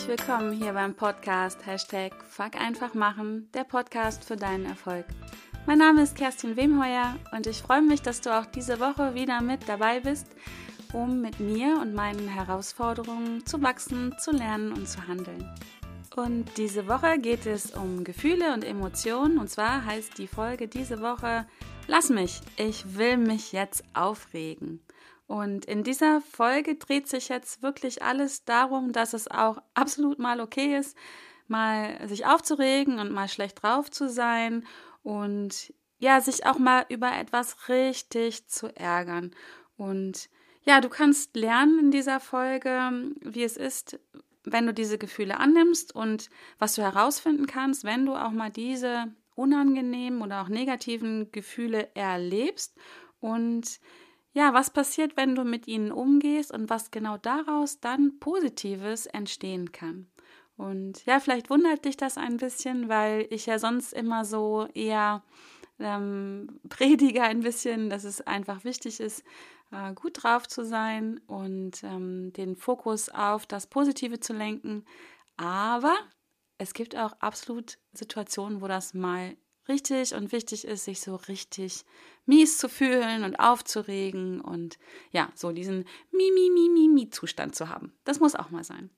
herzlich willkommen hier beim Podcast Hashtag Fuck einfach machen, der Podcast für deinen Erfolg. Mein Name ist Kerstin Wemheuer und ich freue mich, dass du auch diese Woche wieder mit dabei bist, um mit mir und meinen Herausforderungen zu wachsen, zu lernen und zu handeln. Und diese Woche geht es um Gefühle und Emotionen und zwar heißt die Folge diese Woche Lass mich, ich will mich jetzt aufregen. Und in dieser Folge dreht sich jetzt wirklich alles darum, dass es auch absolut mal okay ist, mal sich aufzuregen und mal schlecht drauf zu sein und ja, sich auch mal über etwas richtig zu ärgern. Und ja, du kannst lernen in dieser Folge, wie es ist, wenn du diese Gefühle annimmst und was du herausfinden kannst, wenn du auch mal diese unangenehmen oder auch negativen Gefühle erlebst und ja, was passiert, wenn du mit ihnen umgehst und was genau daraus dann Positives entstehen kann. Und ja, vielleicht wundert dich das ein bisschen, weil ich ja sonst immer so eher ähm, predige ein bisschen, dass es einfach wichtig ist, äh, gut drauf zu sein und ähm, den Fokus auf das Positive zu lenken. Aber es gibt auch absolut Situationen, wo das mal richtig und wichtig ist, sich so richtig mies zu fühlen und aufzuregen und ja, so diesen mi mi mi mi mi Zustand zu haben. Das muss auch mal sein.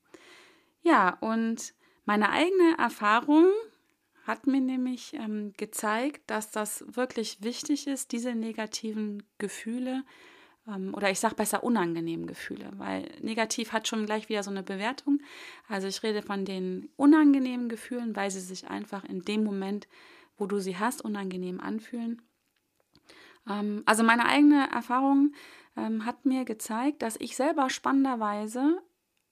Ja, und meine eigene Erfahrung hat mir nämlich ähm, gezeigt, dass das wirklich wichtig ist, diese negativen Gefühle ähm, oder ich sage besser unangenehmen Gefühle, weil negativ hat schon gleich wieder so eine Bewertung. Also ich rede von den unangenehmen Gefühlen, weil sie sich einfach in dem Moment wo du sie hast, unangenehm anfühlen. Ähm, also meine eigene Erfahrung ähm, hat mir gezeigt, dass ich selber spannenderweise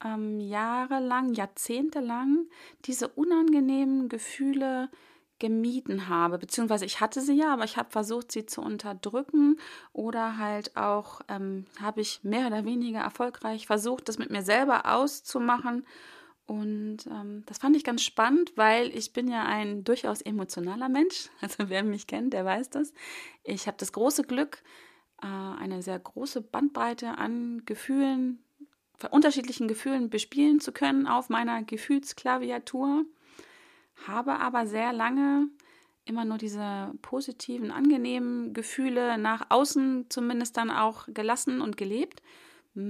ähm, jahrelang, jahrzehntelang diese unangenehmen Gefühle gemieden habe, beziehungsweise ich hatte sie ja, aber ich habe versucht, sie zu unterdrücken oder halt auch ähm, habe ich mehr oder weniger erfolgreich versucht, das mit mir selber auszumachen und ähm, das fand ich ganz spannend, weil ich bin ja ein durchaus emotionaler Mensch. Also wer mich kennt, der weiß das. Ich habe das große Glück, äh, eine sehr große Bandbreite an Gefühlen, unterschiedlichen Gefühlen bespielen zu können auf meiner Gefühlsklaviatur. Habe aber sehr lange immer nur diese positiven, angenehmen Gefühle nach außen zumindest dann auch gelassen und gelebt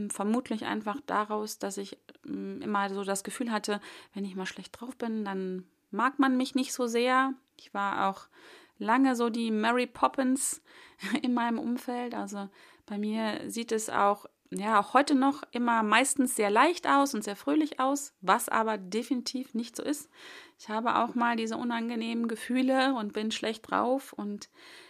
vermutlich einfach daraus, dass ich hm, immer so das Gefühl hatte, wenn ich mal schlecht drauf bin, dann mag man mich nicht so sehr. Ich war auch lange so die Mary Poppins in meinem Umfeld. Also bei mir sieht es auch, ja, auch heute noch immer meistens sehr leicht aus und sehr fröhlich aus, was aber definitiv nicht so ist. Ich habe auch mal diese unangenehmen Gefühle und bin schlecht drauf und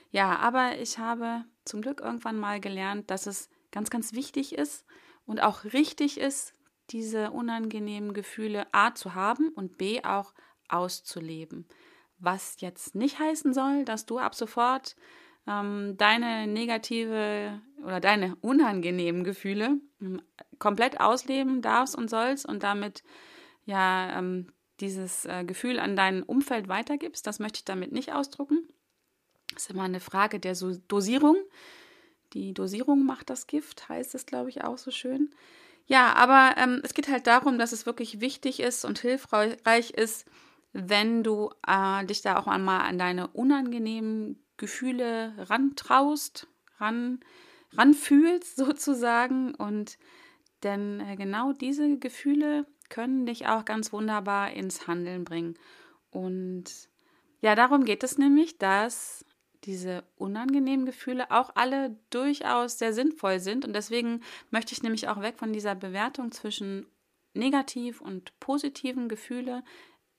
ja, aber ich habe zum Glück irgendwann mal gelernt, dass es ganz, ganz wichtig ist und auch richtig ist, diese unangenehmen Gefühle A zu haben und B auch auszuleben. Was jetzt nicht heißen soll, dass du ab sofort ähm, deine negative oder deine unangenehmen Gefühle ähm, komplett ausleben darfst und sollst und damit ja ähm, dieses äh, Gefühl an dein Umfeld weitergibst. Das möchte ich damit nicht ausdrucken. Das ist immer eine Frage der Dosierung. Die Dosierung macht das Gift, heißt es, glaube ich, auch so schön. Ja, aber ähm, es geht halt darum, dass es wirklich wichtig ist und hilfreich ist, wenn du äh, dich da auch einmal an deine unangenehmen Gefühle rantraust, ran, ranfühlst sozusagen. Und denn äh, genau diese Gefühle können dich auch ganz wunderbar ins Handeln bringen. Und ja, darum geht es nämlich, dass diese unangenehmen Gefühle auch alle durchaus sehr sinnvoll sind. Und deswegen möchte ich nämlich auch weg von dieser Bewertung zwischen negativ und positiven Gefühle.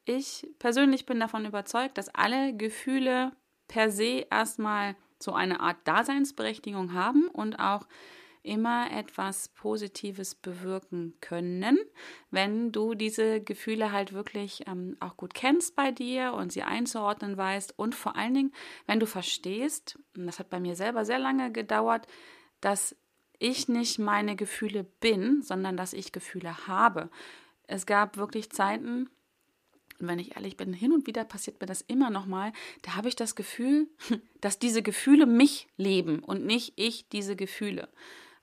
Ich persönlich bin davon überzeugt, dass alle Gefühle per se erstmal so eine Art Daseinsberechtigung haben und auch immer etwas Positives bewirken können, wenn du diese Gefühle halt wirklich ähm, auch gut kennst bei dir und sie einzuordnen weißt und vor allen Dingen, wenn du verstehst, und das hat bei mir selber sehr lange gedauert, dass ich nicht meine Gefühle bin, sondern dass ich Gefühle habe. Es gab wirklich Zeiten, und wenn ich ehrlich bin, hin und wieder passiert mir das immer noch mal, da habe ich das Gefühl, dass diese Gefühle mich leben und nicht ich diese Gefühle.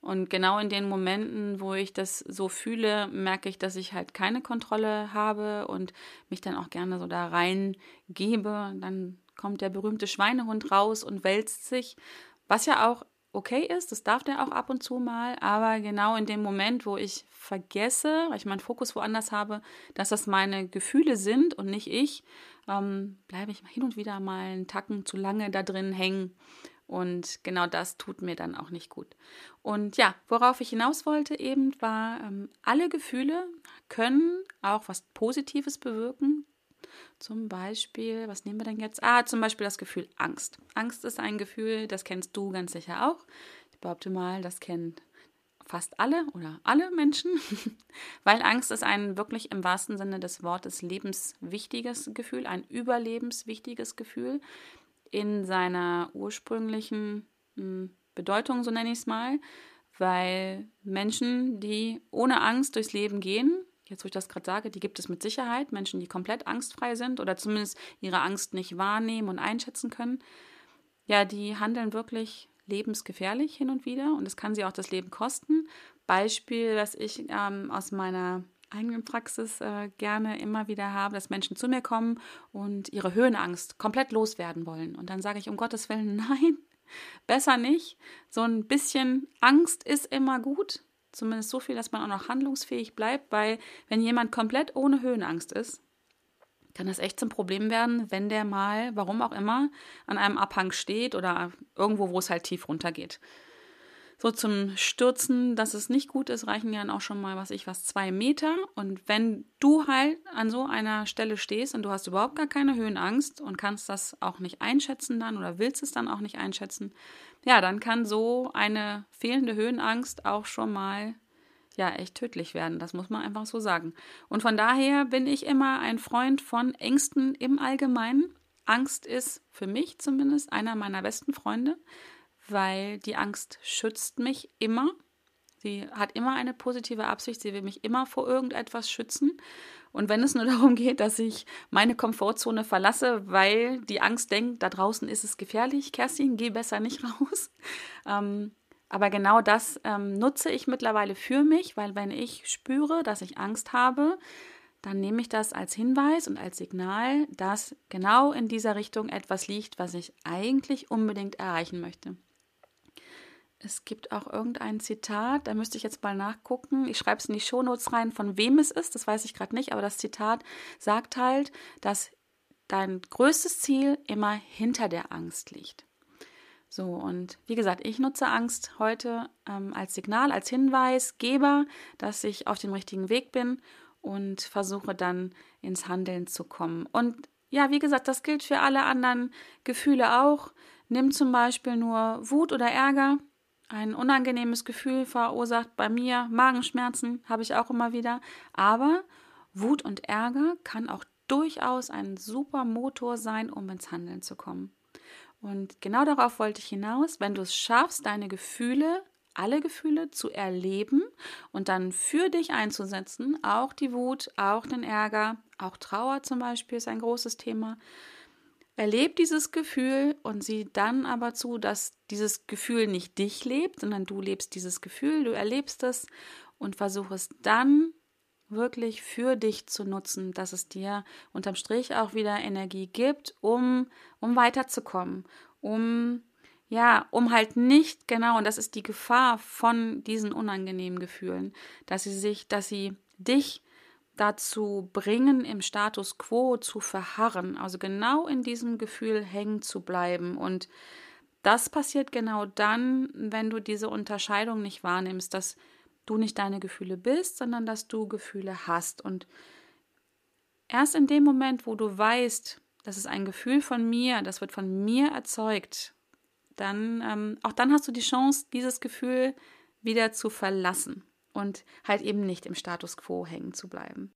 Und genau in den Momenten, wo ich das so fühle, merke ich, dass ich halt keine Kontrolle habe und mich dann auch gerne so da reingebe. Dann kommt der berühmte Schweinehund raus und wälzt sich, was ja auch okay ist, das darf der auch ab und zu mal, aber genau in dem Moment, wo ich vergesse, weil ich meinen Fokus woanders habe, dass das meine Gefühle sind und nicht ich, ähm, bleibe ich hin und wieder mal einen Tacken zu lange da drin hängen und genau das tut mir dann auch nicht gut. Und ja, worauf ich hinaus wollte eben war, ähm, alle Gefühle können auch was Positives bewirken. Zum Beispiel, was nehmen wir denn jetzt? Ah, zum Beispiel das Gefühl Angst. Angst ist ein Gefühl, das kennst du ganz sicher auch. Ich behaupte mal, das kennen fast alle oder alle Menschen, weil Angst ist ein wirklich im wahrsten Sinne des Wortes lebenswichtiges Gefühl, ein überlebenswichtiges Gefühl in seiner ursprünglichen hm, Bedeutung, so nenne ich es mal, weil Menschen, die ohne Angst durchs Leben gehen, jetzt wo ich das gerade sage, die gibt es mit Sicherheit, Menschen, die komplett angstfrei sind oder zumindest ihre Angst nicht wahrnehmen und einschätzen können, ja, die handeln wirklich lebensgefährlich hin und wieder und es kann sie auch das Leben kosten. Beispiel, was ich ähm, aus meiner eigenen Praxis äh, gerne immer wieder habe, dass Menschen zu mir kommen und ihre Höhenangst komplett loswerden wollen. Und dann sage ich um Gottes Willen, nein, besser nicht. So ein bisschen Angst ist immer gut, zumindest so viel, dass man auch noch handlungsfähig bleibt, weil wenn jemand komplett ohne Höhenangst ist, kann das echt zum Problem werden, wenn der mal, warum auch immer, an einem Abhang steht oder irgendwo, wo es halt tief runtergeht so zum Stürzen, dass es nicht gut ist, reichen ja dann auch schon mal, was ich was, zwei Meter. Und wenn du halt an so einer Stelle stehst und du hast überhaupt gar keine Höhenangst und kannst das auch nicht einschätzen dann oder willst es dann auch nicht einschätzen, ja, dann kann so eine fehlende Höhenangst auch schon mal ja echt tödlich werden. Das muss man einfach so sagen. Und von daher bin ich immer ein Freund von Ängsten im Allgemeinen. Angst ist für mich zumindest einer meiner besten Freunde weil die Angst schützt mich immer. Sie hat immer eine positive Absicht, sie will mich immer vor irgendetwas schützen. Und wenn es nur darum geht, dass ich meine Komfortzone verlasse, weil die Angst denkt, da draußen ist es gefährlich, Kerstin, geh besser nicht raus. Ähm, aber genau das ähm, nutze ich mittlerweile für mich, weil wenn ich spüre, dass ich Angst habe, dann nehme ich das als Hinweis und als Signal, dass genau in dieser Richtung etwas liegt, was ich eigentlich unbedingt erreichen möchte. Es gibt auch irgendein Zitat, da müsste ich jetzt mal nachgucken. Ich schreibe es in die Shownotes rein, von wem es ist, das weiß ich gerade nicht, aber das Zitat sagt halt, dass dein größtes Ziel immer hinter der Angst liegt. So, und wie gesagt, ich nutze Angst heute ähm, als Signal, als Hinweisgeber, dass ich auf dem richtigen Weg bin und versuche dann ins Handeln zu kommen. Und ja, wie gesagt, das gilt für alle anderen Gefühle auch. Nimm zum Beispiel nur Wut oder Ärger ein unangenehmes Gefühl verursacht bei mir. Magenschmerzen habe ich auch immer wieder. Aber Wut und Ärger kann auch durchaus ein super Motor sein, um ins Handeln zu kommen. Und genau darauf wollte ich hinaus, wenn du es schaffst, deine Gefühle, alle Gefühle zu erleben und dann für dich einzusetzen, auch die Wut, auch den Ärger, auch Trauer zum Beispiel ist ein großes Thema, Erleb dieses Gefühl und sieh dann aber zu, dass dieses Gefühl nicht dich lebt, sondern du lebst dieses Gefühl, du erlebst es und versuch es dann wirklich für dich zu nutzen, dass es dir unterm Strich auch wieder Energie gibt, um, um weiterzukommen, um ja, um halt nicht genau, und das ist die Gefahr von diesen unangenehmen Gefühlen, dass sie sich, dass sie dich dazu bringen, im Status quo zu verharren, also genau in diesem Gefühl hängen zu bleiben. Und das passiert genau dann, wenn du diese Unterscheidung nicht wahrnimmst, dass du nicht deine Gefühle bist, sondern dass du Gefühle hast. Und erst in dem Moment, wo du weißt, das ist ein Gefühl von mir, das wird von mir erzeugt, dann ähm, auch dann hast du die Chance, dieses Gefühl wieder zu verlassen und halt eben nicht im Status quo hängen zu bleiben.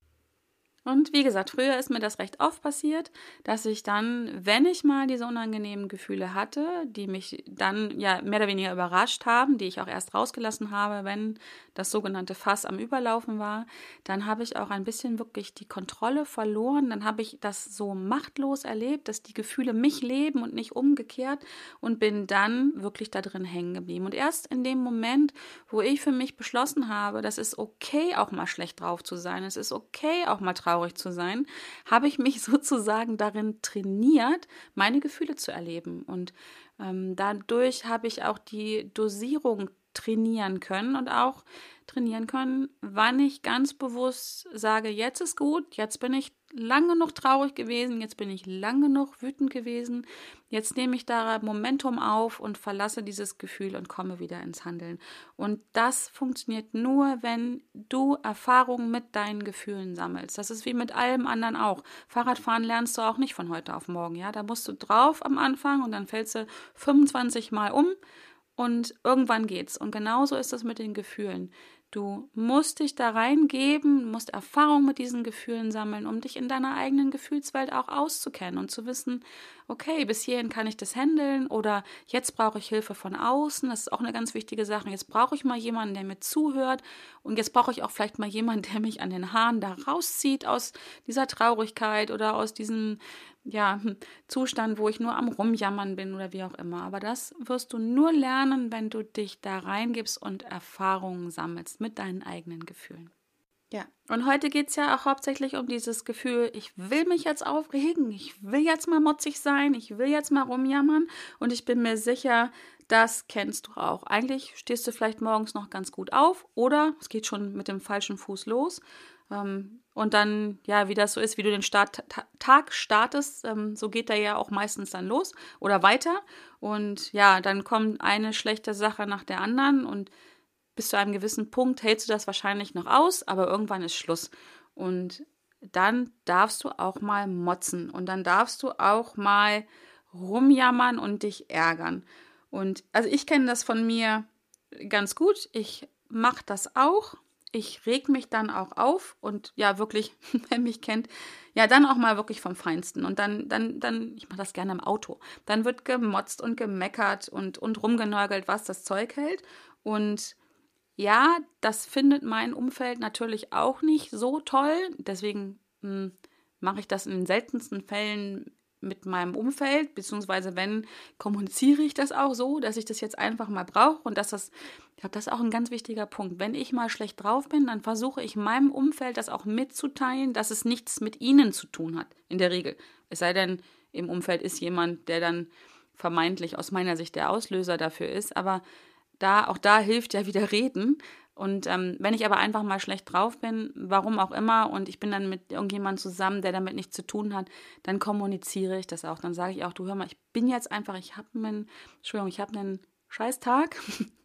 Und wie gesagt, früher ist mir das recht oft passiert, dass ich dann, wenn ich mal diese unangenehmen Gefühle hatte, die mich dann ja mehr oder weniger überrascht haben, die ich auch erst rausgelassen habe, wenn das sogenannte Fass am Überlaufen war, dann habe ich auch ein bisschen wirklich die Kontrolle verloren. Dann habe ich das so machtlos erlebt, dass die Gefühle mich leben und nicht umgekehrt und bin dann wirklich da drin hängen geblieben. Und erst in dem Moment, wo ich für mich beschlossen habe, das ist okay, auch mal schlecht drauf zu sein, es ist okay, auch mal traurig traurig zu sein, habe ich mich sozusagen darin trainiert, meine Gefühle zu erleben. Und ähm, dadurch habe ich auch die Dosierung trainieren können und auch trainieren können, wann ich ganz bewusst sage, jetzt ist gut, jetzt bin ich lang genug traurig gewesen, jetzt bin ich lang genug wütend gewesen, jetzt nehme ich da Momentum auf und verlasse dieses Gefühl und komme wieder ins Handeln. Und das funktioniert nur, wenn du Erfahrungen mit deinen Gefühlen sammelst. Das ist wie mit allem anderen auch. Fahrradfahren lernst du auch nicht von heute auf morgen, ja? Da musst du drauf am Anfang und dann fällst du 25 Mal um und irgendwann geht's. Und genauso ist es mit den Gefühlen. Du musst dich da reingeben, musst Erfahrung mit diesen Gefühlen sammeln, um dich in deiner eigenen Gefühlswelt auch auszukennen und zu wissen, okay, bis hierhin kann ich das handeln oder jetzt brauche ich Hilfe von außen. Das ist auch eine ganz wichtige Sache. Jetzt brauche ich mal jemanden, der mir zuhört und jetzt brauche ich auch vielleicht mal jemanden, der mich an den Haaren da rauszieht aus dieser Traurigkeit oder aus diesem ja, Zustand, wo ich nur am Rumjammern bin oder wie auch immer. Aber das wirst du nur lernen, wenn du dich da reingibst und Erfahrungen sammelst mit deinen eigenen Gefühlen. Ja, und heute geht es ja auch hauptsächlich um dieses Gefühl, ich will mich jetzt aufregen, ich will jetzt mal motzig sein, ich will jetzt mal rumjammern und ich bin mir sicher, das kennst du auch. Eigentlich stehst du vielleicht morgens noch ganz gut auf oder es geht schon mit dem falschen Fuß los ähm, und dann, ja, wie das so ist, wie du den Start Tag startest, ähm, so geht der ja auch meistens dann los oder weiter. Und ja, dann kommt eine schlechte Sache nach der anderen und bis zu einem gewissen Punkt hältst du das wahrscheinlich noch aus, aber irgendwann ist Schluss. Und dann darfst du auch mal motzen und dann darfst du auch mal rumjammern und dich ärgern. Und also ich kenne das von mir ganz gut. Ich mache das auch ich reg mich dann auch auf und ja, wirklich, wer mich kennt, ja, dann auch mal wirklich vom Feinsten. Und dann, dann, dann, ich mache das gerne im Auto. Dann wird gemotzt und gemeckert und, und rumgenörgelt, was das Zeug hält. Und ja, das findet mein Umfeld natürlich auch nicht so toll. Deswegen hm, mache ich das in den seltensten Fällen mit meinem Umfeld, beziehungsweise wenn, kommuniziere ich das auch so, dass ich das jetzt einfach mal brauche und dass das, ich glaube, das ist auch ein ganz wichtiger Punkt. Wenn ich mal schlecht drauf bin, dann versuche ich meinem Umfeld das auch mitzuteilen, dass es nichts mit ihnen zu tun hat, in der Regel. Es sei denn, im Umfeld ist jemand, der dann vermeintlich aus meiner Sicht der Auslöser dafür ist, aber da, auch da hilft ja wieder reden. Und ähm, wenn ich aber einfach mal schlecht drauf bin, warum auch immer, und ich bin dann mit irgendjemandem zusammen, der damit nichts zu tun hat, dann kommuniziere ich das auch. Dann sage ich auch, du hör mal, ich bin jetzt einfach, ich habe einen, Entschuldigung, ich habe einen Scheißtag.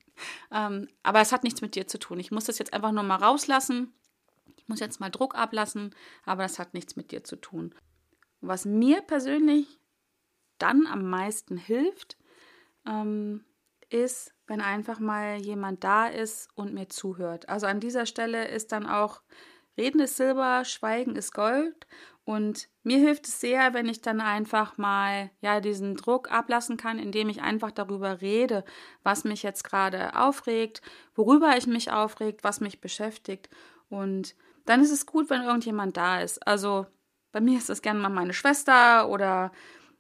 ähm, aber es hat nichts mit dir zu tun. Ich muss das jetzt einfach nur mal rauslassen. Ich muss jetzt mal Druck ablassen, aber das hat nichts mit dir zu tun. Was mir persönlich dann am meisten hilft, ähm, ist, wenn einfach mal jemand da ist und mir zuhört. Also an dieser Stelle ist dann auch Reden ist Silber, Schweigen ist Gold. Und mir hilft es sehr, wenn ich dann einfach mal ja diesen Druck ablassen kann, indem ich einfach darüber rede, was mich jetzt gerade aufregt, worüber ich mich aufregt, was mich beschäftigt. Und dann ist es gut, wenn irgendjemand da ist. Also bei mir ist es gerne mal meine Schwester oder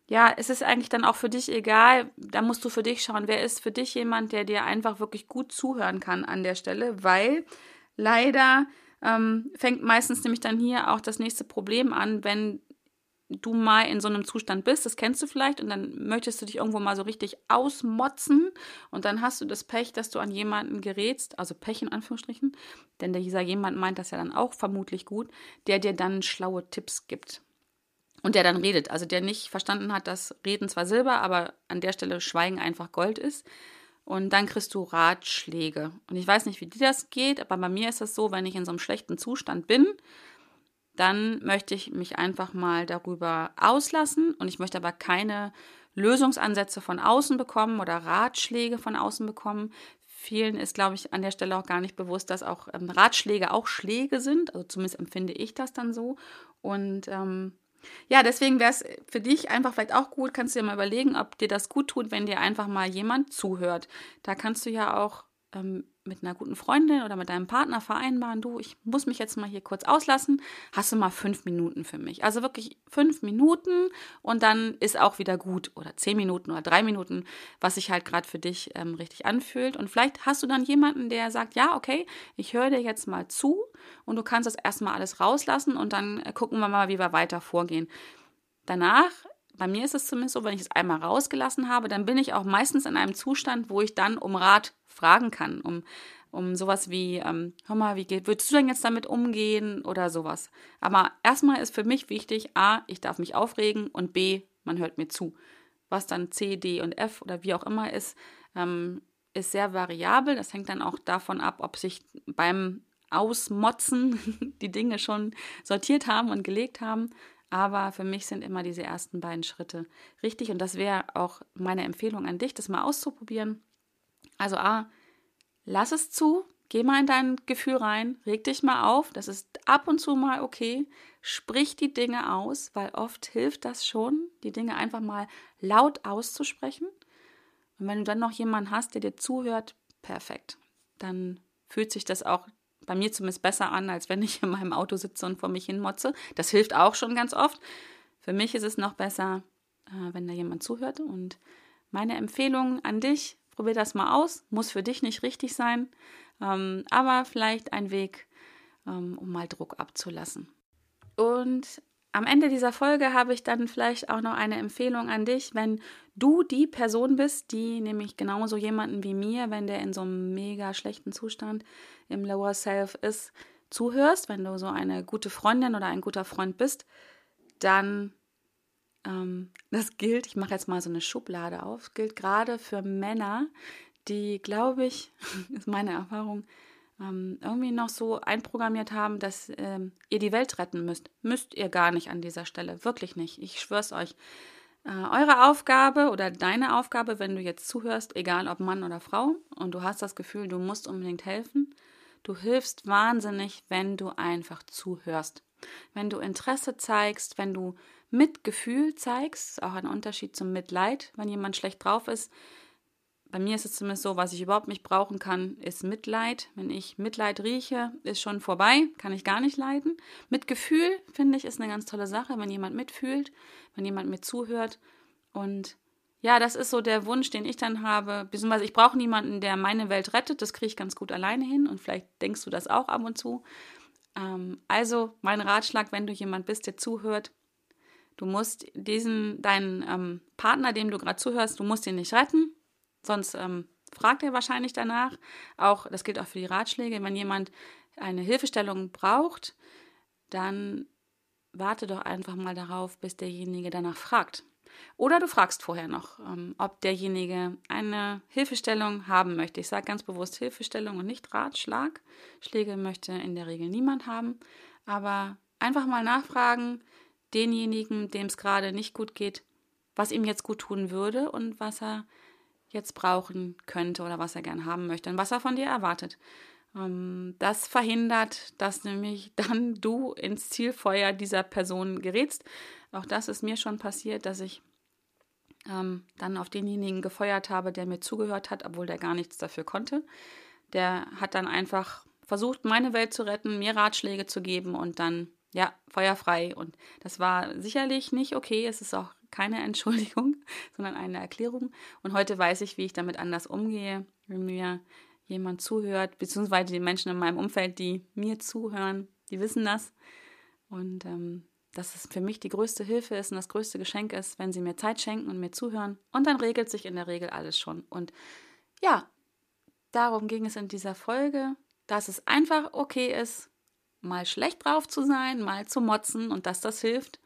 ja, es ist eigentlich dann auch für dich egal, da musst du für dich schauen, wer ist für dich jemand, der dir einfach wirklich gut zuhören kann an der Stelle, weil leider ähm, fängt meistens nämlich dann hier auch das nächste Problem an, wenn du mal in so einem Zustand bist, das kennst du vielleicht, und dann möchtest du dich irgendwo mal so richtig ausmotzen und dann hast du das Pech, dass du an jemanden gerätst, also Pech in Anführungsstrichen, denn dieser jemand meint das ja dann auch vermutlich gut, der dir dann schlaue Tipps gibt und der dann redet. Also der nicht verstanden hat, dass Reden zwar Silber, aber an der Stelle Schweigen einfach Gold ist. Und dann kriegst du Ratschläge. Und ich weiß nicht, wie dir das geht, aber bei mir ist es so, wenn ich in so einem schlechten Zustand bin, dann möchte ich mich einfach mal darüber auslassen und ich möchte aber keine Lösungsansätze von außen bekommen oder Ratschläge von außen bekommen. vielen ist, glaube ich, an der Stelle auch gar nicht bewusst, dass auch ähm, Ratschläge auch Schläge sind. Also zumindest empfinde ich das dann so. Und ähm, ja, deswegen wäre es für dich einfach vielleicht auch gut, kannst du dir mal überlegen, ob dir das gut tut, wenn dir einfach mal jemand zuhört. Da kannst du ja auch ähm, mit einer guten Freundin oder mit deinem Partner vereinbaren, du, ich muss mich jetzt mal hier kurz auslassen, hast du mal fünf Minuten für mich. Also wirklich fünf Minuten und dann ist auch wieder gut oder zehn Minuten oder drei Minuten, was sich halt gerade für dich ähm, richtig anfühlt. Und vielleicht hast du dann jemanden, der sagt, ja, okay, ich höre dir jetzt mal zu und du kannst das erstmal alles rauslassen und dann äh, gucken wir mal, wie wir weiter vorgehen. Danach bei mir ist es zumindest so, wenn ich es einmal rausgelassen habe, dann bin ich auch meistens in einem Zustand, wo ich dann um Rat fragen kann, um, um sowas wie, ähm, hör mal, wie geht, würdest du denn jetzt damit umgehen oder sowas. Aber erstmal ist für mich wichtig, A, ich darf mich aufregen und B, man hört mir zu. Was dann C, D und F oder wie auch immer ist, ähm, ist sehr variabel. Das hängt dann auch davon ab, ob sich beim Ausmotzen die Dinge schon sortiert haben und gelegt haben. Aber für mich sind immer diese ersten beiden Schritte richtig. Und das wäre auch meine Empfehlung an dich, das mal auszuprobieren. Also A, lass es zu, geh mal in dein Gefühl rein, reg dich mal auf, das ist ab und zu mal okay. Sprich die Dinge aus, weil oft hilft das schon, die Dinge einfach mal laut auszusprechen. Und wenn du dann noch jemanden hast, der dir zuhört, perfekt. Dann fühlt sich das auch bei mir zumindest besser an, als wenn ich in meinem Auto sitze und vor mich hin motze. Das hilft auch schon ganz oft. Für mich ist es noch besser, äh, wenn da jemand zuhört. Und meine Empfehlung an dich, Probier das mal aus. Muss für dich nicht richtig sein, ähm, aber vielleicht ein Weg, ähm, um mal Druck abzulassen. Und am Ende dieser Folge habe ich dann vielleicht auch noch eine Empfehlung an dich, wenn du die Person bist, die nämlich genauso jemanden wie mir, wenn der in so einem mega schlechten Zustand im Lower Self ist, zuhörst, wenn du so eine gute Freundin oder ein guter Freund bist, dann ähm, das gilt, ich mache jetzt mal so eine Schublade auf, gilt gerade für Männer, die, glaube ich, ist meine Erfahrung, ähm, irgendwie noch so einprogrammiert haben, dass ähm, ihr die Welt retten müsst. Müsst ihr gar nicht an dieser Stelle, wirklich nicht. Ich schwör's euch. Äh, eure Aufgabe oder deine Aufgabe, wenn du jetzt zuhörst, egal ob Mann oder Frau, und du hast das Gefühl, du musst unbedingt helfen, du hilfst wahnsinnig, wenn du einfach zuhörst. Wenn du Interesse zeigst, wenn du Mitgefühl zeigst, auch ein Unterschied zum Mitleid, wenn jemand schlecht drauf ist. Bei mir ist es zumindest so, was ich überhaupt nicht brauchen kann, ist Mitleid. Wenn ich Mitleid rieche, ist schon vorbei, kann ich gar nicht leiden. Mitgefühl, finde ich, ist eine ganz tolle Sache, wenn jemand mitfühlt, wenn jemand mir zuhört. Und ja, das ist so der Wunsch, den ich dann habe. Beziehungsweise ich brauche niemanden, der meine Welt rettet. Das kriege ich ganz gut alleine hin. Und vielleicht denkst du das auch ab und zu. Ähm, also mein Ratschlag, wenn du jemand bist, der zuhört, Du musst diesen, deinen ähm, Partner, dem du gerade zuhörst, du musst ihn nicht retten, sonst ähm, fragt er wahrscheinlich danach. Auch, das gilt auch für die Ratschläge, wenn jemand eine Hilfestellung braucht, dann warte doch einfach mal darauf, bis derjenige danach fragt. Oder du fragst vorher noch, ähm, ob derjenige eine Hilfestellung haben möchte. Ich sage ganz bewusst Hilfestellung und nicht Ratschlag. Schläge möchte in der Regel niemand haben. Aber einfach mal nachfragen, denjenigen, dem es gerade nicht gut geht, was ihm jetzt gut tun würde und was er jetzt brauchen könnte oder was er gern haben möchte und was er von dir erwartet. Ähm, das verhindert, dass nämlich dann du ins Zielfeuer dieser Person gerätst. Auch das ist mir schon passiert, dass ich ähm, dann auf denjenigen gefeuert habe, der mir zugehört hat, obwohl der gar nichts dafür konnte. Der hat dann einfach versucht, meine Welt zu retten, mir Ratschläge zu geben und dann ja, feuerfrei. Und das war sicherlich nicht okay. Es ist auch keine Entschuldigung, sondern eine Erklärung. Und heute weiß ich, wie ich damit anders umgehe, wenn mir jemand zuhört, beziehungsweise die Menschen in meinem Umfeld, die mir zuhören, die wissen das. Und ähm, dass es für mich die größte Hilfe ist und das größte Geschenk ist, wenn sie mir Zeit schenken und mir zuhören. Und dann regelt sich in der Regel alles schon. Und ja, darum ging es in dieser Folge, dass es einfach okay ist, mal schlecht drauf zu sein, mal zu motzen und dass das hilft,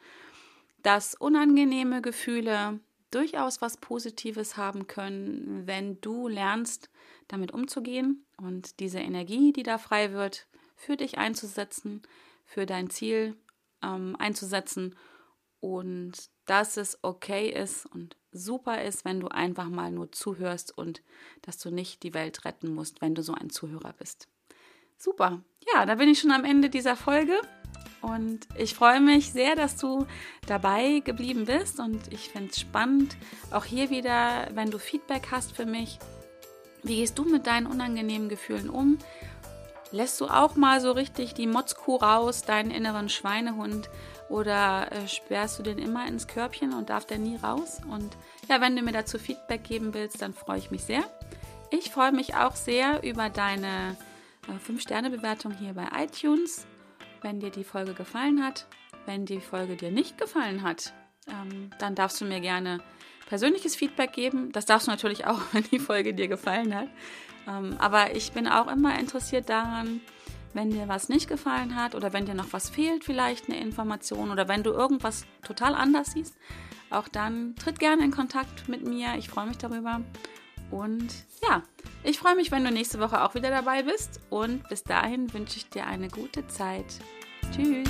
dass unangenehme Gefühle durchaus was Positives haben können, wenn du lernst, damit umzugehen und diese Energie, die da frei wird, für dich einzusetzen, für dein Ziel ähm, einzusetzen und dass es okay ist und super ist, wenn du einfach mal nur zuhörst und dass du nicht die Welt retten musst, wenn du so ein Zuhörer bist. Super. Ja, da bin ich schon am Ende dieser Folge. Und ich freue mich sehr, dass du dabei geblieben bist. Und ich finde es spannend, auch hier wieder, wenn du Feedback hast für mich. Wie gehst du mit deinen unangenehmen Gefühlen um? Lässt du auch mal so richtig die Motzkuh raus, deinen inneren Schweinehund? Oder äh, sperrst du den immer ins Körbchen und darf der nie raus? Und ja, wenn du mir dazu Feedback geben willst, dann freue ich mich sehr. Ich freue mich auch sehr über deine äh, 5-Sterne-Bewertung hier bei iTunes wenn dir die Folge gefallen hat. Wenn die Folge dir nicht gefallen hat, ähm, dann darfst du mir gerne persönliches Feedback geben. Das darfst du natürlich auch, wenn die Folge dir gefallen hat. Ähm, aber ich bin auch immer interessiert daran, wenn dir was nicht gefallen hat oder wenn dir noch was fehlt, vielleicht eine Information oder wenn du irgendwas total anders siehst, auch dann tritt gerne in Kontakt mit mir. Ich freue mich darüber. Und ja, ich freue mich, wenn du nächste Woche auch wieder dabei bist. Und bis dahin wünsche ich dir eine gute Zeit. Tschüss.